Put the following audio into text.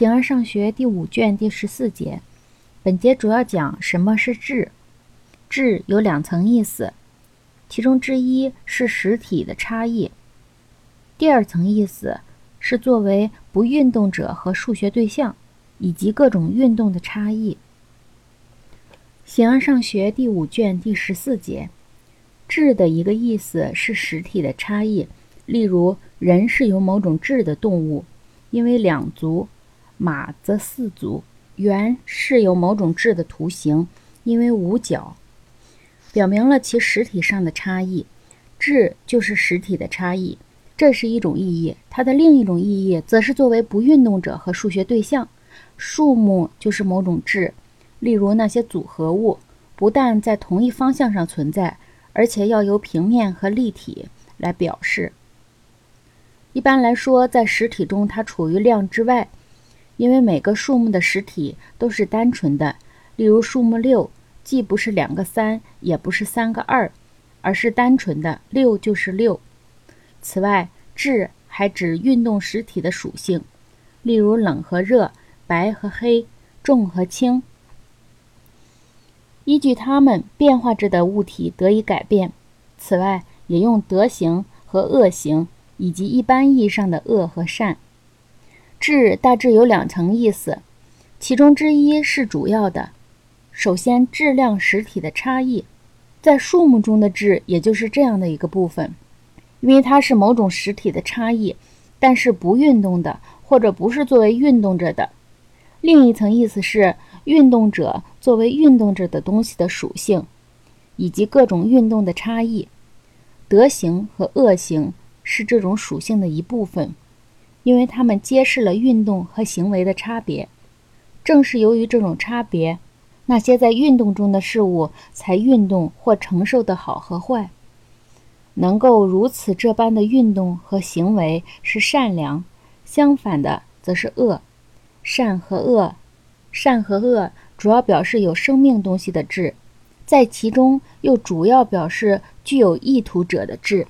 形而上学第五卷第十四节，本节主要讲什么是质。质有两层意思，其中之一是实体的差异，第二层意思是作为不运动者和数学对象以及各种运动的差异。形而上学第五卷第十四节，质的一个意思是实体的差异，例如人是由某种质的动物，因为两足。马则四足，圆是有某种质的图形，因为五角，表明了其实体上的差异。质就是实体的差异，这是一种意义。它的另一种意义则是作为不运动者和数学对象。数目就是某种质，例如那些组合物，不但在同一方向上存在，而且要由平面和立体来表示。一般来说，在实体中，它处于量之外。因为每个数目的实体都是单纯的，例如数目六，既不是两个三，也不是三个二，而是单纯的六就是六。此外，质还指运动实体的属性，例如冷和热，白和黑，重和轻。依据它们变化着的物体得以改变。此外，也用德行和恶行，以及一般意义上的恶和善。质大致有两层意思，其中之一是主要的。首先，质量实体的差异，在数目中的质也就是这样的一个部分，因为它是某种实体的差异，但是不运动的或者不是作为运动着的。另一层意思是运动者作为运动着的东西的属性，以及各种运动的差异。德行和恶行是这种属性的一部分。因为它们揭示了运动和行为的差别，正是由于这种差别，那些在运动中的事物才运动或承受的好和坏。能够如此这般的运动和行为是善良，相反的则是恶。善和恶，善和恶主要表示有生命东西的质，在其中又主要表示具有意图者的质。